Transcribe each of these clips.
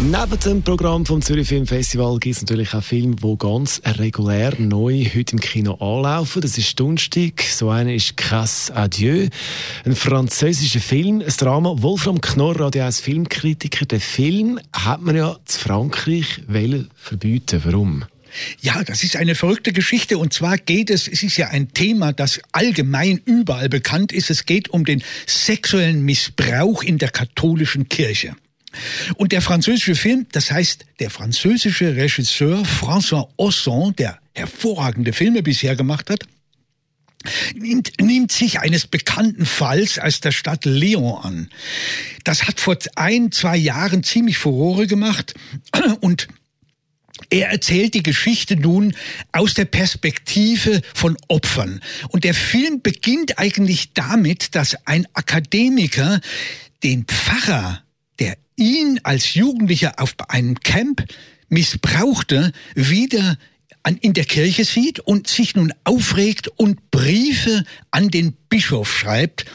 Neben dem Programm vom Zürich Film Festival gibt es natürlich auch Filme, die ganz regulär neu heute im Kino anlaufen. Das ist Dunstig. So einer ist Casse Adieu. Ein französischer Film, ein Drama. Wolfram Knorr, Radio 1 Filmkritiker. Den Film hat man ja zu Frankreich verbieten. Warum? Ja, das ist eine verrückte Geschichte. Und zwar geht es, es ist ja ein Thema, das allgemein überall bekannt ist. Es geht um den sexuellen Missbrauch in der katholischen Kirche. Und der französische Film, das heißt, der französische Regisseur François Ozon, der hervorragende Filme bisher gemacht hat, nimmt, nimmt sich eines bekannten Falls aus der Stadt Lyon an. Das hat vor ein, zwei Jahren ziemlich Furore gemacht und er erzählt die Geschichte nun aus der Perspektive von Opfern. Und der Film beginnt eigentlich damit, dass ein Akademiker den Pfarrer, ihn als Jugendlicher auf einem Camp missbrauchte, wieder in der Kirche sieht und sich nun aufregt und Briefe an den Bischof schreibt.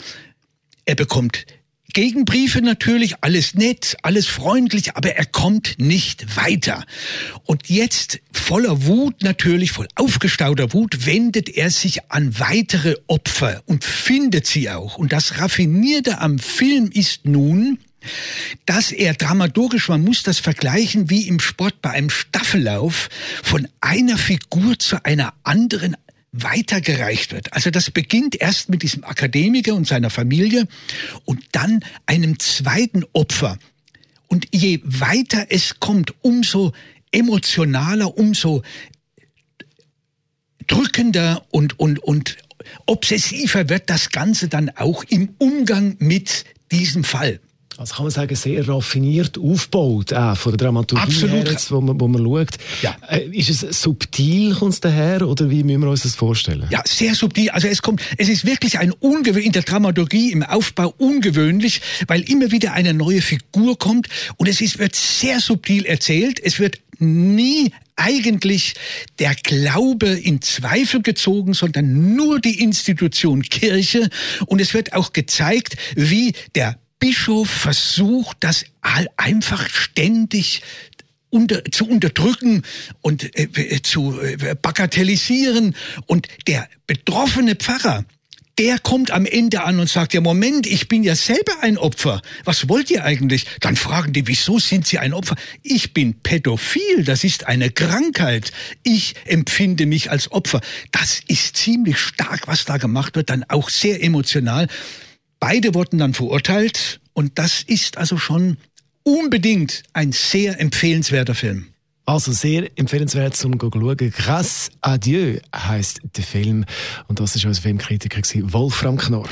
Er bekommt Gegenbriefe natürlich, alles nett, alles freundlich, aber er kommt nicht weiter. Und jetzt voller Wut natürlich, voll aufgestauter Wut, wendet er sich an weitere Opfer und findet sie auch. Und das Raffinierte am Film ist nun, dass er dramaturgisch, man muss das vergleichen wie im Sport bei einem Staffellauf, von einer Figur zu einer anderen weitergereicht wird. Also das beginnt erst mit diesem Akademiker und seiner Familie und dann einem zweiten Opfer. Und je weiter es kommt, umso emotionaler, umso drückender und, und, und obsessiver wird das Ganze dann auch im Umgang mit diesem Fall also kann man sagen, sehr raffiniert aufgebaut, auch von der Dramaturgie Absolut. her, jetzt, wo, man, wo man schaut. Ja. Äh, ist es subtil, kommt es daher, oder wie müssen wir uns das vorstellen? Ja, sehr subtil. Also es kommt, es ist wirklich ein ungewöhnlich, in der Dramaturgie, im Aufbau ungewöhnlich, weil immer wieder eine neue Figur kommt und es ist, wird sehr subtil erzählt. Es wird nie eigentlich der Glaube in Zweifel gezogen, sondern nur die Institution Kirche. Und es wird auch gezeigt, wie der Bischof versucht, das einfach ständig unter, zu unterdrücken und äh, äh, zu äh, bagatellisieren. Und der betroffene Pfarrer, der kommt am Ende an und sagt, ja Moment, ich bin ja selber ein Opfer. Was wollt ihr eigentlich? Dann fragen die, wieso sind sie ein Opfer? Ich bin pädophil, das ist eine Krankheit. Ich empfinde mich als Opfer. Das ist ziemlich stark, was da gemacht wird, dann auch sehr emotional. Beide wurden dann verurteilt und das ist also schon unbedingt ein sehr empfehlenswerter Film. Also sehr empfehlenswert zum schauen. Krass Adieu heißt der Film. Und das ist unser Filmkritiker Wolfram Knorr.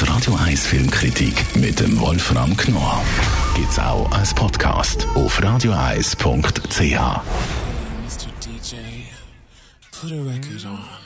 Die Radio 1 Filmkritik mit dem Wolfram Knorr gibt's auch als Podcast auf radioeis.ch. Mr. DJ, put a record on.